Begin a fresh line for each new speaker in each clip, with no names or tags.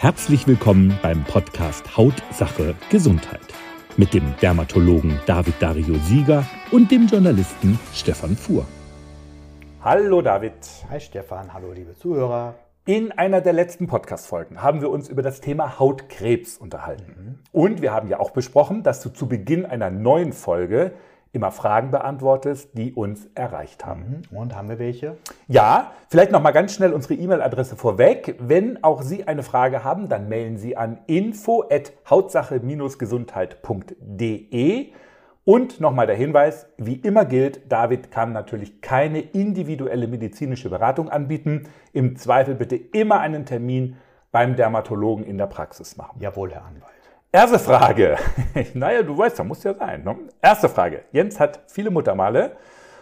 Herzlich willkommen beim Podcast Hautsache Gesundheit mit dem Dermatologen David Dario Sieger und dem Journalisten Stefan Fuhr.
Hallo David.
Hi Stefan, hallo liebe Zuhörer.
In einer der letzten Podcast-Folgen haben wir uns über das Thema Hautkrebs unterhalten. Mhm. Und wir haben ja auch besprochen, dass du zu Beginn einer neuen Folge immer Fragen beantwortest, die uns erreicht haben.
Mhm. Und haben wir welche?
Ja, vielleicht noch mal ganz schnell unsere E-Mail-Adresse vorweg. Wenn auch Sie eine Frage haben, dann mailen Sie an info@hautsache-gesundheit.de. Und nochmal der Hinweis, wie immer gilt, David kann natürlich keine individuelle medizinische Beratung anbieten. Im Zweifel bitte immer einen Termin beim Dermatologen in der Praxis machen.
Jawohl, Herr Anwalt.
Erste Frage. naja, du weißt, da muss ja sein. Ne? Erste Frage. Jens hat viele Muttermale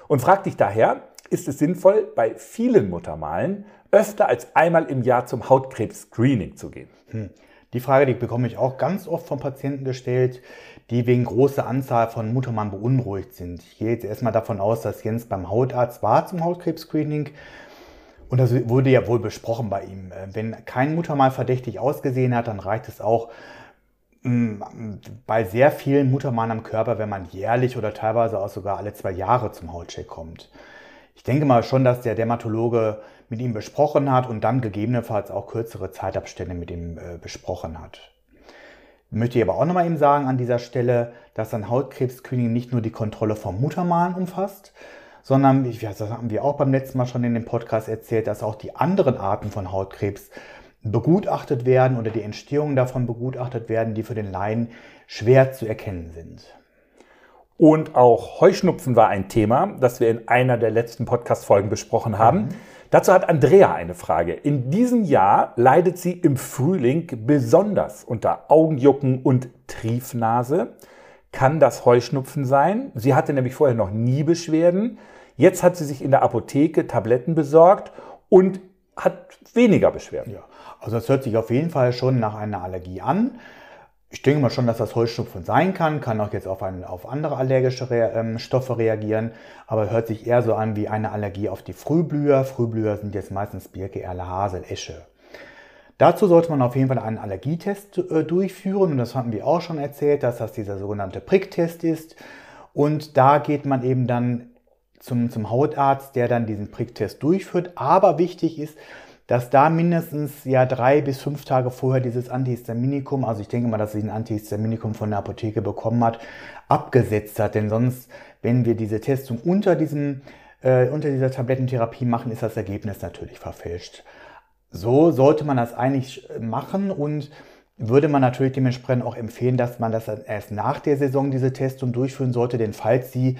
und fragt dich daher, ist es sinnvoll, bei vielen Muttermalen öfter als einmal im Jahr zum Hautkrebs-Screening zu gehen? Hm.
Die Frage, die bekomme ich auch ganz oft von Patienten gestellt, die wegen großer Anzahl von Muttermalen beunruhigt sind. Ich gehe jetzt erstmal davon aus, dass Jens beim Hautarzt war zum Hautkrebs-Screening. Und das wurde ja wohl besprochen bei ihm. Wenn kein Muttermal verdächtig ausgesehen hat, dann reicht es auch, bei sehr vielen Muttermalen am Körper, wenn man jährlich oder teilweise auch sogar alle zwei Jahre zum Hautcheck kommt. Ich denke mal schon, dass der Dermatologe mit ihm besprochen hat und dann gegebenenfalls auch kürzere Zeitabstände mit ihm äh, besprochen hat. Möchte ich aber auch nochmal eben sagen an dieser Stelle, dass ein Hautkrebs-Screening nicht nur die Kontrolle vom Muttermalen umfasst, sondern, das haben wir auch beim letzten Mal schon in dem Podcast erzählt, dass auch die anderen Arten von Hautkrebs begutachtet werden oder die Entstehungen davon begutachtet werden, die für den Laien schwer zu erkennen sind.
Und auch Heuschnupfen war ein Thema, das wir in einer der letzten Podcast-Folgen besprochen haben. Mhm. Dazu hat Andrea eine Frage. In diesem Jahr leidet sie im Frühling besonders unter Augenjucken und Triefnase. Kann das Heuschnupfen sein? Sie hatte nämlich vorher noch nie Beschwerden. Jetzt hat sie sich in der Apotheke Tabletten besorgt und hat weniger Beschwerden.
Ja. Also das hört sich auf jeden Fall schon nach einer Allergie an. Ich denke mal schon, dass das Heuschnupfen sein kann, kann auch jetzt auf, ein, auf andere allergische Re ähm, Stoffe reagieren, aber hört sich eher so an wie eine Allergie auf die Frühblüher. Frühblüher sind jetzt meistens Birke, Erle, Hasel, Esche. Dazu sollte man auf jeden Fall einen Allergietest äh, durchführen und das hatten wir auch schon erzählt, dass das dieser sogenannte Pricktest ist und da geht man eben dann zum, zum Hautarzt, der dann diesen Pricktest durchführt. Aber wichtig ist, dass da mindestens ja drei bis fünf Tage vorher dieses Antihistaminikum, also ich denke mal, dass sie ein Antihistaminikum von der Apotheke bekommen hat, abgesetzt hat. Denn sonst, wenn wir diese Testung unter diesem äh, unter dieser Tablettentherapie machen, ist das Ergebnis natürlich verfälscht. So sollte man das eigentlich machen und würde man natürlich dementsprechend auch empfehlen, dass man das erst nach der Saison diese Testung durchführen sollte, denn falls sie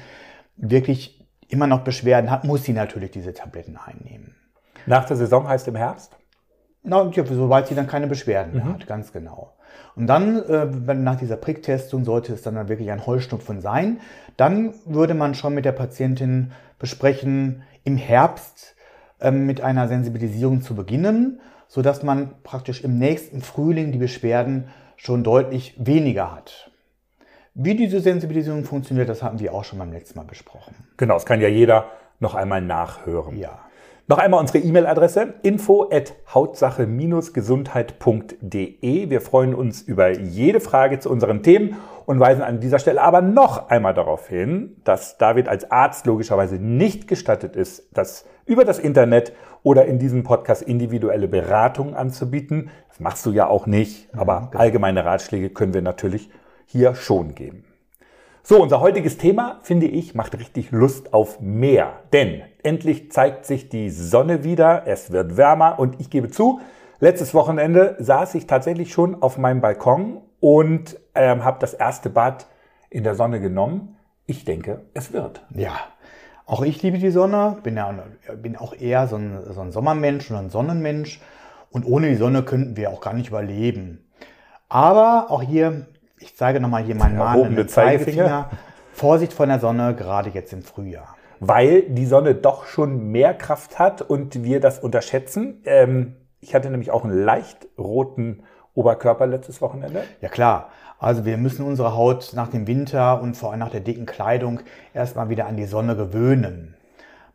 wirklich immer noch Beschwerden hat, muss sie natürlich diese Tabletten einnehmen.
Nach der Saison heißt im Herbst?
Na, ja, sobald sie dann keine Beschwerden mehr mhm. hat, ganz genau. Und dann, äh, nach dieser Pricktestung, sollte es dann wirklich ein Heuschnupfen sein. Dann würde man schon mit der Patientin besprechen, im Herbst äh, mit einer Sensibilisierung zu beginnen, sodass man praktisch im nächsten Frühling die Beschwerden schon deutlich weniger hat. Wie diese Sensibilisierung funktioniert, das hatten wir auch schon beim letzten Mal besprochen.
Genau, das kann ja jeder noch einmal nachhören.
Ja.
Noch einmal unsere E-Mail-Adresse info at hautsache-gesundheit.de. Wir freuen uns über jede Frage zu unseren Themen und weisen an dieser Stelle aber noch einmal darauf hin, dass David als Arzt logischerweise nicht gestattet ist, das über das Internet oder in diesem Podcast individuelle Beratungen anzubieten. Das machst du ja auch nicht, aber mhm, genau. allgemeine Ratschläge können wir natürlich hier schon geben. So, unser heutiges Thema, finde ich, macht richtig Lust auf mehr. Denn endlich zeigt sich die Sonne wieder, es wird wärmer und ich gebe zu, letztes Wochenende saß ich tatsächlich schon auf meinem Balkon und ähm, habe das erste Bad in der Sonne genommen. Ich denke, es wird.
Ja, auch ich liebe die Sonne, bin, ja, bin auch eher so ein, so ein Sommermensch und ein Sonnenmensch. Und ohne die Sonne könnten wir auch gar nicht überleben. Aber auch hier ich zeige nochmal hier meinen mahnenden Zeigefinger. Zeigefinger. Vorsicht vor der Sonne, gerade jetzt im Frühjahr.
Weil die Sonne doch schon mehr Kraft hat und wir das unterschätzen. Ähm, ich hatte nämlich auch einen leicht roten Oberkörper letztes Wochenende.
Ja klar. Also wir müssen unsere Haut nach dem Winter und vor allem nach der dicken Kleidung erstmal wieder an die Sonne gewöhnen.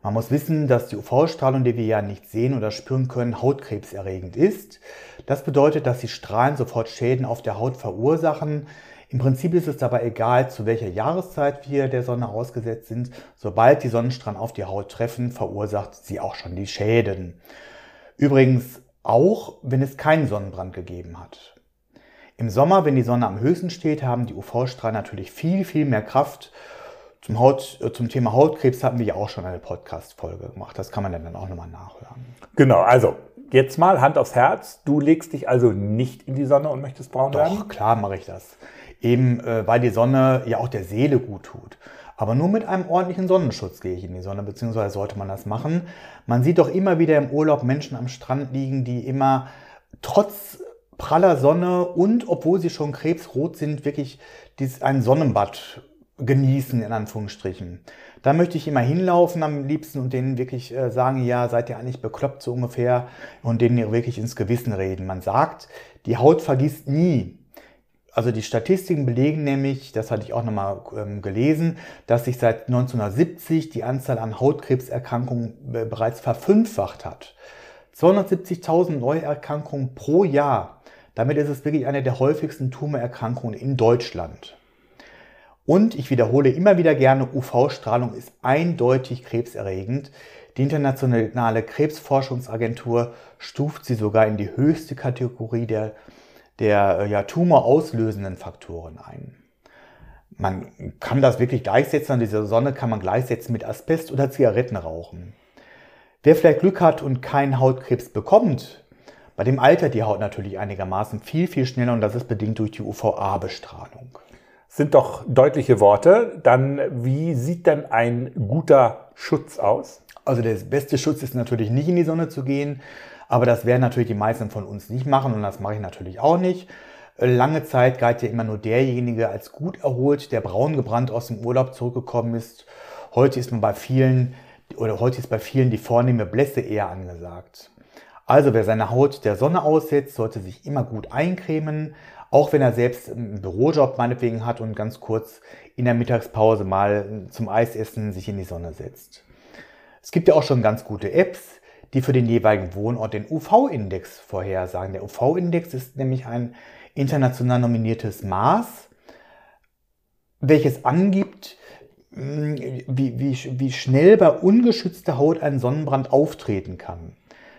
Man muss wissen, dass die UV-Strahlung, die wir ja nicht sehen oder spüren können, hautkrebserregend ist. Das bedeutet, dass die Strahlen sofort Schäden auf der Haut verursachen. Im Prinzip ist es dabei egal, zu welcher Jahreszeit wir der Sonne ausgesetzt sind. Sobald die Sonnenstrahlen auf die Haut treffen, verursacht sie auch schon die Schäden. Übrigens auch, wenn es keinen Sonnenbrand gegeben hat. Im Sommer, wenn die Sonne am höchsten steht, haben die UV-Strahlen natürlich viel, viel mehr Kraft. Zum, Haut, äh, zum Thema Hautkrebs hatten wir ja auch schon eine Podcast-Folge gemacht. Das kann man dann auch nochmal nachhören.
Genau, also jetzt mal Hand aufs Herz. Du legst dich also nicht in die Sonne und möchtest braun
Doch, werden? Doch, klar mache ich das. Eben, äh, weil die Sonne ja auch der Seele gut tut. Aber nur mit einem ordentlichen Sonnenschutz gehe ich in die Sonne, beziehungsweise sollte man das machen. Man sieht doch immer wieder im Urlaub Menschen am Strand liegen, die immer trotz praller Sonne und obwohl sie schon krebsrot sind, wirklich ein Sonnenbad genießen, in Anführungsstrichen. Da möchte ich immer hinlaufen am liebsten und denen wirklich äh, sagen, ja, seid ihr eigentlich bekloppt so ungefähr und denen wirklich ins Gewissen reden. Man sagt, die Haut vergisst nie. Also die Statistiken belegen nämlich, das hatte ich auch nochmal ähm, gelesen, dass sich seit 1970 die Anzahl an Hautkrebserkrankungen äh, bereits verfünffacht hat. 270.000 Neuerkrankungen pro Jahr. Damit ist es wirklich eine der häufigsten Tumorerkrankungen in Deutschland. Und ich wiederhole immer wieder gerne, UV-Strahlung ist eindeutig krebserregend. Die internationale Krebsforschungsagentur stuft sie sogar in die höchste Kategorie der der äh, ja, tumorauslösenden Faktoren ein. Man kann das wirklich gleichsetzen, an dieser Sonne kann man gleichsetzen mit Asbest oder Zigarettenrauchen. Wer vielleicht Glück hat und keinen Hautkrebs bekommt, bei dem altert die Haut natürlich einigermaßen viel, viel schneller und das ist bedingt durch die UVA-Bestrahlung.
Sind doch deutliche Worte. Dann, wie sieht denn ein guter Schutz aus?
Also der beste Schutz ist natürlich nicht in die Sonne zu gehen, aber das werden natürlich die meisten von uns nicht machen und das mache ich natürlich auch nicht. Lange Zeit galt ja immer nur derjenige als gut erholt, der braun gebrannt aus dem Urlaub zurückgekommen ist. Heute ist man bei vielen oder heute ist bei vielen die vornehme Blässe eher angesagt. Also wer seine Haut der Sonne aussetzt, sollte sich immer gut eincremen, auch wenn er selbst einen Bürojob meinetwegen hat und ganz kurz in der Mittagspause mal zum Eisessen sich in die Sonne setzt. Es gibt ja auch schon ganz gute Apps, die für den jeweiligen Wohnort den UV-Index vorhersagen. Der UV-Index ist nämlich ein international nominiertes Maß, welches angibt, hm, wie, wie, wie schnell bei ungeschützter Haut ein Sonnenbrand auftreten kann.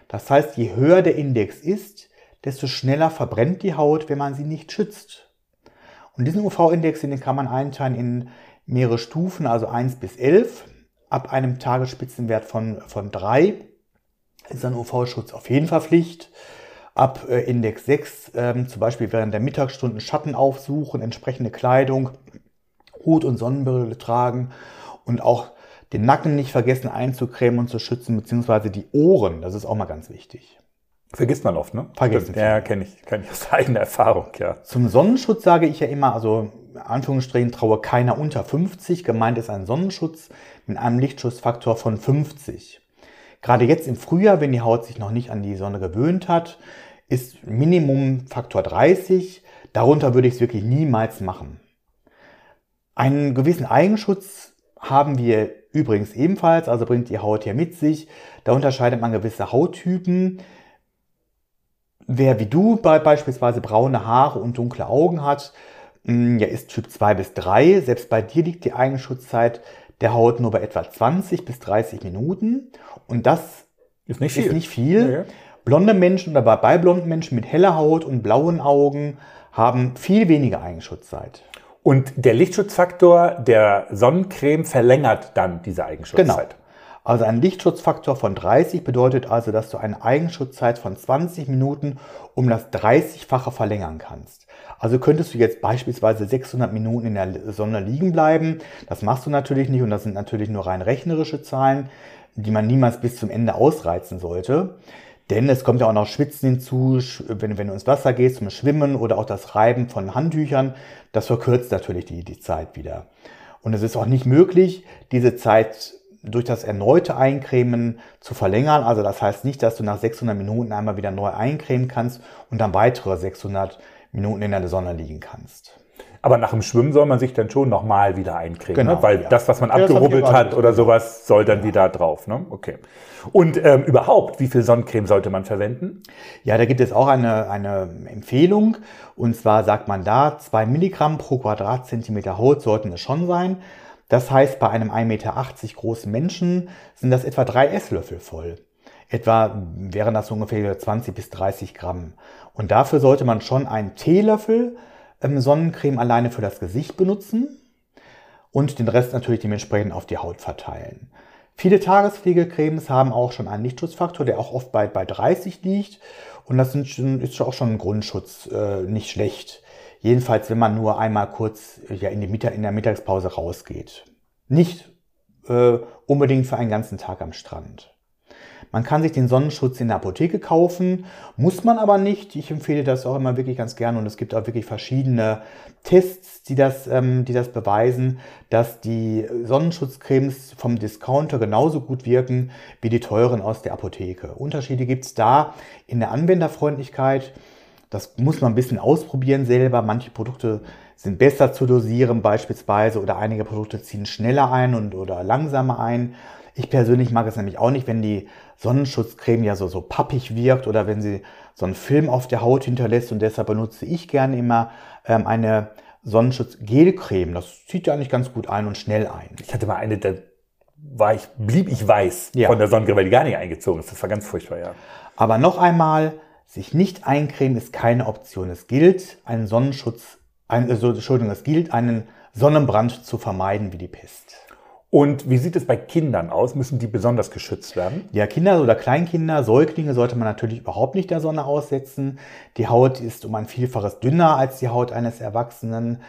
Das heißt, je höher der Index ist, desto schneller verbrennt die Haut, wenn man sie nicht schützt. Und diesen UV-Index, den kann man einteilen in mehrere Stufen, also 1 bis 11. Ab einem Tagesspitzenwert von, von 3 ist ein UV-Schutz auf jeden Fall Pflicht. Ab äh, Index 6, ähm, zum Beispiel während der Mittagsstunden Schatten aufsuchen, entsprechende Kleidung, Hut und Sonnenbrille tragen und auch den Nacken nicht vergessen einzucremen und zu schützen, beziehungsweise die Ohren, das ist auch mal ganz wichtig.
Vergisst man oft, ne?
Vergisst.
Ja, kenne ich, kenn ich aus eigener Erfahrung, ja.
Zum Sonnenschutz sage ich ja immer, also Anführungsstrichen traue keiner unter 50. Gemeint ist ein Sonnenschutz mit einem Lichtschutzfaktor von 50. Gerade jetzt im Frühjahr, wenn die Haut sich noch nicht an die Sonne gewöhnt hat, ist Minimum Faktor 30. Darunter würde ich es wirklich niemals machen. Einen gewissen Eigenschutz haben wir übrigens ebenfalls, also bringt die Haut hier mit sich. Da unterscheidet man gewisse Hauttypen. Wer wie du beispielsweise braune Haare und dunkle Augen hat, mm, ja, ist Typ 2 bis 3. Selbst bei dir liegt die Eigenschutzzeit der Haut nur bei etwa 20 bis 30 Minuten. Und das ist nicht viel. Ist nicht viel. Nee. Blonde Menschen oder bei blonden Menschen mit heller Haut und blauen Augen haben viel weniger Eigenschutzzeit.
Und der Lichtschutzfaktor der Sonnencreme verlängert dann diese Eigenschutzzeit. Genau.
Also ein Lichtschutzfaktor von 30 bedeutet also, dass du eine Eigenschutzzeit von 20 Minuten um das 30-fache verlängern kannst. Also könntest du jetzt beispielsweise 600 Minuten in der Sonne liegen bleiben. Das machst du natürlich nicht und das sind natürlich nur rein rechnerische Zahlen die man niemals bis zum Ende ausreizen sollte. Denn es kommt ja auch noch Schwitzen hinzu, wenn, wenn du ins Wasser gehst zum Schwimmen oder auch das Reiben von Handtüchern. Das verkürzt natürlich die, die Zeit wieder. Und es ist auch nicht möglich, diese Zeit durch das erneute Eincremen zu verlängern. Also das heißt nicht, dass du nach 600 Minuten einmal wieder neu eincremen kannst und dann weitere 600 Minuten in der Sonne liegen kannst.
Aber nach dem Schwimmen soll man sich dann schon nochmal wieder eincremen,
Genau,
ne? weil
ja.
das, was man
Ja,
abgerubbelt hat oder sowas, soll dann wieder drauf. Ne? Okay. Und ähm, überhaupt, wie viel Sonnencreme sollte man verwenden?
Ja, da gibt es auch eine, eine Empfehlung. Und zwar sagt man da, zwei Milligramm pro Quadratzentimeter Haut sollten es schon sein. Das heißt, bei einem 1,80 Meter großen Menschen sind das etwa drei Esslöffel voll. Etwa wären das ungefähr 20 bis 30 Gramm. Und dafür sollte man schon einen Teelöffel ähm, Sonnencreme alleine für das Gesicht benutzen und den Rest natürlich dementsprechend auf die Haut verteilen. Viele Tagespflegecremes haben auch schon einen Lichtschutzfaktor, der auch oft bei, bei 30 liegt. Und das sind, ist auch schon ein Grundschutz, äh, nicht schlecht. Jedenfalls, wenn man nur einmal kurz äh, ja, in, Mittag, in der Mittagspause rausgeht. Nicht äh, unbedingt für einen ganzen Tag am Strand. Man kann sich den Sonnenschutz in der Apotheke kaufen, muss man aber nicht. Ich empfehle das auch immer wirklich ganz gerne und es gibt auch wirklich verschiedene Tests, die das, ähm, die das beweisen, dass die Sonnenschutzcremes vom Discounter genauso gut wirken wie die teuren aus der Apotheke. Unterschiede gibt es da in der Anwenderfreundlichkeit. Das muss man ein bisschen ausprobieren selber. Manche Produkte sind besser zu dosieren beispielsweise oder einige Produkte ziehen schneller ein und oder langsamer ein. Ich persönlich mag es nämlich auch nicht, wenn die Sonnenschutzcreme ja so, so pappig wirkt oder wenn sie so einen Film auf der Haut hinterlässt und deshalb benutze ich gerne immer ähm, eine Sonnenschutzgelcreme. Das zieht ja eigentlich ganz gut ein und schnell ein.
Ich hatte mal eine, da war ich, blieb ich weiß
Ja.
von der Sonnencreme, weil die gar nicht eingezogen ist. Das war ganz furchtbar, ja.
Aber noch einmal, sich nicht eincremen ist keine Option. Es gilt, einen Sonnenschutz, ein, also, Entschuldigung, es gilt, einen Sonnenbrand zu vermeiden wie die Pest.
Und wie sieht es bei Kindern aus? Müssen die besonders geschützt werden?
Ja, Kinder oder Kleinkinder, Säuglinge sollte man natürlich überhaupt nicht der Sonne aussetzen. Die Haut ist um ein Vielfaches dünner als die Haut eines Erwachsenen.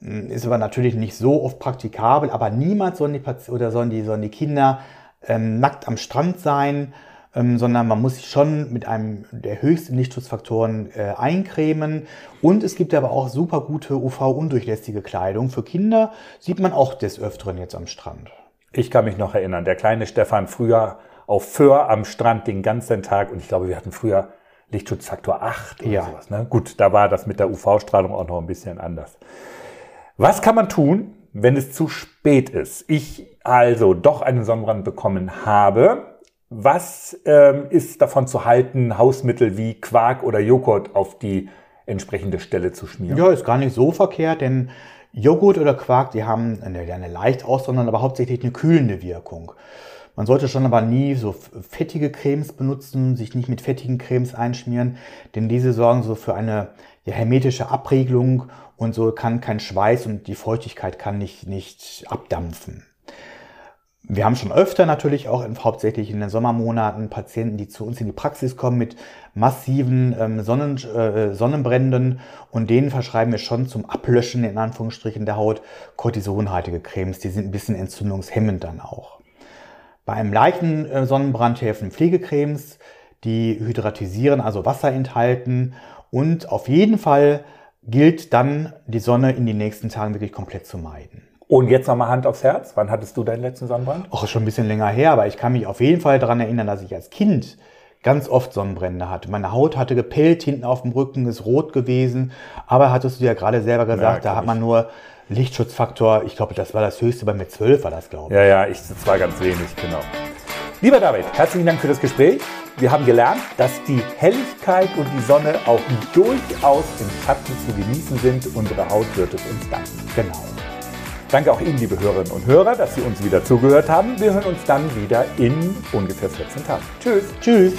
Hm, Ist aber natürlich nicht so oft praktikabel, aber niemals sollen die, Pati- oder sollen die, sollen die Kinder ähm, nackt am Strand sein, ähm, sondern man muss sich schon mit einem der höchsten Lichtschutzfaktoren äh, eincremen. Und es gibt aber auch super gute UV-undurchlässige Kleidung. Für Kinder sieht man auch des Öfteren jetzt am Strand.
Ich kann mich noch erinnern, der kleine Stefan früher auf Föhr am Strand den ganzen Tag und ich glaube, wir hatten früher Lichtschutzfaktor 8 oder
Ja.
sowas. Ne? Gut, da war das mit der UV-Strahlung auch noch ein bisschen anders. Was kann man tun, wenn es zu spät ist? Ich also doch einen Sonnenbrand bekommen habe. Was ähm, ist davon zu halten, Hausmittel wie Quark oder Joghurt auf die entsprechende Stelle zu schmieren?
Ja, ist gar nicht so verkehrt, denn Joghurt oder Quark, die haben eine, eine leicht aussondern, aber hauptsächlich eine kühlende Wirkung. Man sollte schon aber nie so fettige Cremes benutzen, sich nicht mit fettigen Cremes einschmieren, denn diese sorgen so für eine ja, hermetische Abriegelung und so kann kein Schweiß und die Feuchtigkeit kann nicht, nicht abdampfen. Wir haben schon öfter natürlich auch in, hauptsächlich in den Sommermonaten Patienten, die zu uns in die Praxis kommen mit massiven ähm, Sonnen, äh, Sonnenbränden und denen verschreiben wir schon zum Ablöschen in Anführungsstrichen der Haut kortisonhaltige Cremes. Die sind ein bisschen entzündungshemmend dann auch. Bei einem leichten äh, Sonnenbrand helfen Pflegecremes, die hydratisieren, also Wasser enthalten und auf jeden Fall gilt dann die Sonne in den nächsten Tagen wirklich komplett zu meiden.
Und jetzt nochmal Hand aufs Herz. Wann hattest du deinen letzten Sonnenbrand?
Auch schon ein bisschen länger her, aber ich kann mich auf jeden Fall daran erinnern, dass ich als Kind ganz oft Sonnenbrände hatte. Meine Haut hatte gepellt, hinten auf dem Rücken ist rot gewesen, aber hattest du ja gerade selber gesagt,
Ja,
da hat man nur Lichtschutzfaktor, ich glaube, das war das höchste, bei mir 12 war das, glaube ich.
Ja, ja, ich, das war ganz wenig, genau. Lieber David, herzlichen Dank für das Gespräch. Wir haben gelernt, dass die Helligkeit und die Sonne auch durchaus im Schatten zu genießen sind. Unsere Haut wird es uns danken.
Genau.
Danke auch Ihnen, liebe Hörerinnen und Hörer, dass Sie uns wieder zugehört haben. Wir hören uns dann wieder in ungefähr 14 Tagen. Tschüss.
Tschüss.